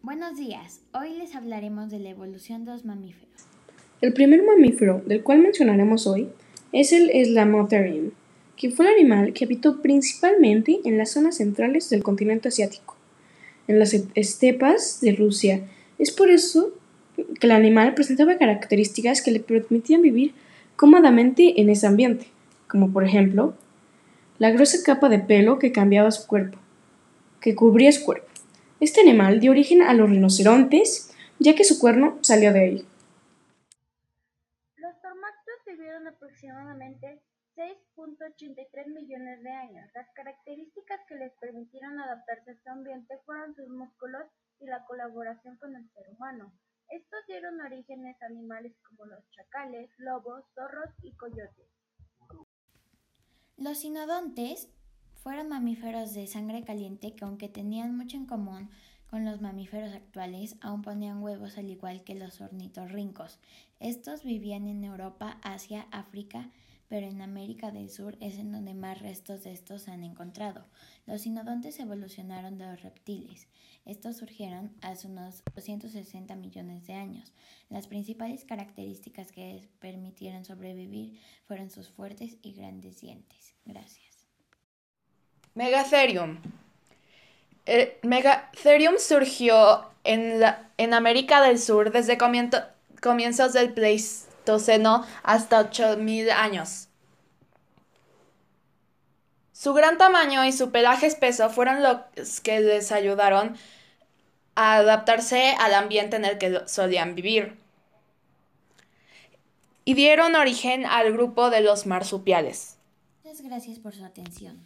Buenos días, hoy les hablaremos de la evolución de los mamíferos. El primer mamífero del cual mencionaremos hoy es el Slamotherium, que fue el animal que habitó principalmente en las zonas centrales del continente asiático, en las estepas de Rusia. Es por eso que el animal presentaba características que le permitían vivir cómodamente en ese ambiente, como por ejemplo la gruesa capa de pelo que cambiaba su cuerpo, que cubría su cuerpo. Este animal dio origen a los rinocerontes, ya que su cuerno salió de ahí. Los tormactos vivieron aproximadamente 6.83 millones de años. Las características que les permitieron adaptarse a este ambiente fueron sus músculos y la colaboración con el ser humano. Estos dieron orígenes a animales como los chacales, lobos, zorros y coyotes. Los sinodontes fueron mamíferos de sangre caliente que aunque tenían mucho en común con los mamíferos actuales, aún ponían huevos al igual que los ornitorrincos. Estos vivían en Europa, Asia, África, pero en América del Sur es en donde más restos de estos se han encontrado. Los sinodontes evolucionaron de los reptiles. Estos surgieron hace unos 260 millones de años. Las principales características que les permitieron sobrevivir fueron sus fuertes y grandes dientes. Gracias. Megatherium. El Megatherium surgió en, en América del Sur desde comienzos del Pleistoceno hasta 8.000 años. Su gran tamaño y su pelaje espeso fueron los que les ayudaron a adaptarse al ambiente en el que solían vivir. Y dieron origen al grupo de los marsupiales. Muchas gracias por su atención.